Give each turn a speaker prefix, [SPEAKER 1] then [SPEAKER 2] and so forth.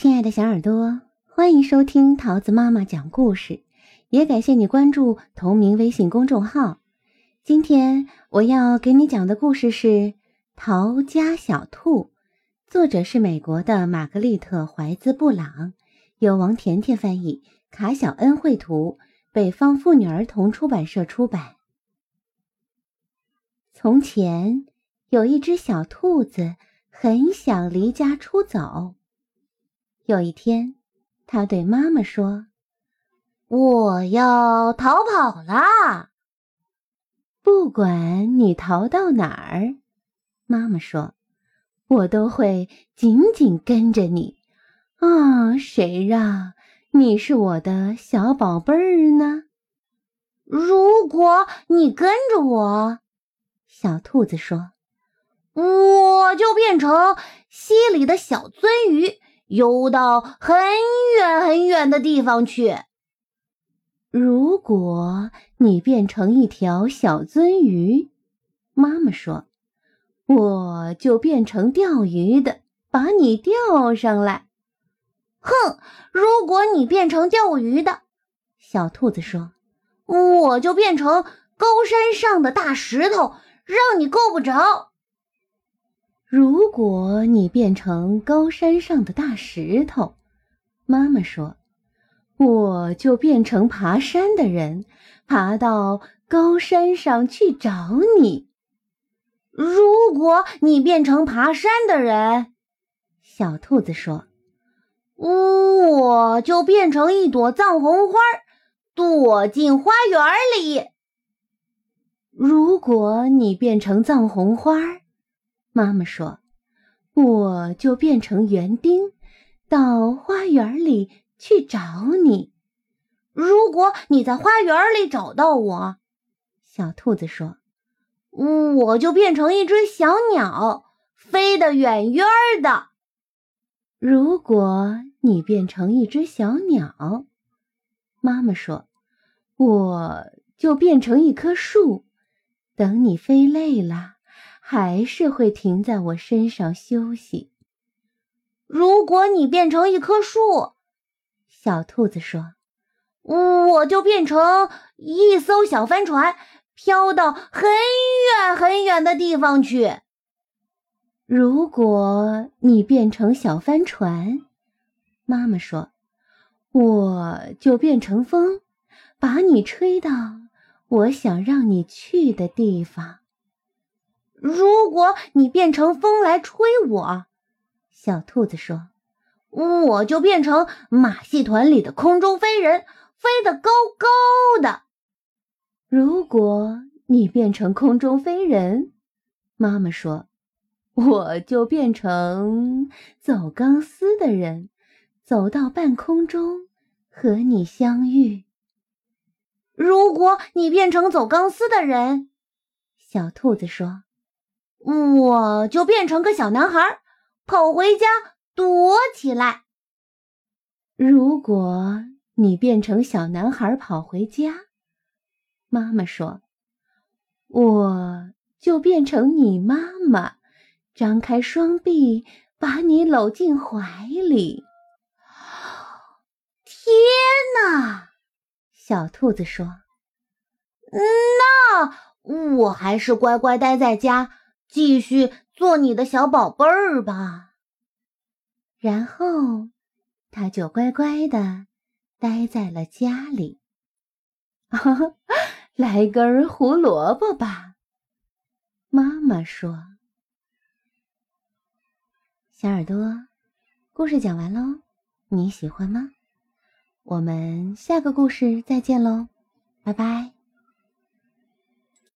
[SPEAKER 1] 亲爱的小耳朵，欢迎收听桃子妈妈讲故事，也感谢你关注同名微信公众号。今天我要给你讲的故事是《逃家小兔》，作者是美国的玛格丽特·怀兹·布朗，由王甜甜翻译，卡小恩绘图，北方妇女儿童出版社出版。从前有一只小兔子，很想离家出走。有一天，他对妈妈说：“
[SPEAKER 2] 我要逃跑啦！”
[SPEAKER 1] 不管你逃到哪儿，妈妈说：“我都会紧紧跟着你。”啊，谁让你是我的小宝贝儿呢？
[SPEAKER 2] 如果你跟着我，
[SPEAKER 1] 小兔子说：“
[SPEAKER 2] 我就变成溪里的小鳟鱼。”游到很远很远的地方去。
[SPEAKER 1] 如果你变成一条小鳟鱼，妈妈说，我就变成钓鱼的，把你钓上来。
[SPEAKER 2] 哼！如果你变成钓鱼的，
[SPEAKER 1] 小兔子说，
[SPEAKER 2] 我就变成高山上的大石头，让你够不着。
[SPEAKER 1] 如果你变成高山上的大石头，妈妈说，我就变成爬山的人，爬到高山上去找你。
[SPEAKER 2] 如果你变成爬山的人，
[SPEAKER 1] 小兔子说，
[SPEAKER 2] 我就变成一朵藏红花，躲进花园里。
[SPEAKER 1] 如果你变成藏红花，妈妈说：“我就变成园丁，到花园里去找你。
[SPEAKER 2] 如果你在花园里找到我，
[SPEAKER 1] 小兔子说，
[SPEAKER 2] 我就变成一只小鸟，飞得远远的。
[SPEAKER 1] 如果你变成一只小鸟，妈妈说，我就变成一棵树，等你飞累了。”还是会停在我身上休息。
[SPEAKER 2] 如果你变成一棵树，
[SPEAKER 1] 小兔子说，
[SPEAKER 2] 我就变成一艘小帆船，飘到很远很远的地方去。
[SPEAKER 1] 如果你变成小帆船，妈妈说，我就变成风，把你吹到我想让你去的地方。
[SPEAKER 2] 如果你变成风来吹我，
[SPEAKER 1] 小兔子说，
[SPEAKER 2] 我就变成马戏团里的空中飞人，飞得高高的。
[SPEAKER 1] 如果你变成空中飞人，妈妈说，我就变成走钢丝的人，走到半空中和你相遇。
[SPEAKER 2] 如果你变成走钢丝的人，
[SPEAKER 1] 小兔子说。
[SPEAKER 2] 我就变成个小男孩，跑回家躲起来。
[SPEAKER 1] 如果你变成小男孩跑回家，妈妈说，我就变成你妈妈，张开双臂把你搂进怀里。
[SPEAKER 2] 天哪！
[SPEAKER 1] 小兔子说：“
[SPEAKER 2] 那我还是乖乖待在家。”继续做你的小宝贝儿吧。
[SPEAKER 1] 然后，他就乖乖的待在了家里。来根胡萝卜吧，妈妈说。小耳朵，故事讲完喽，你喜欢吗？我们下个故事再见喽，拜拜。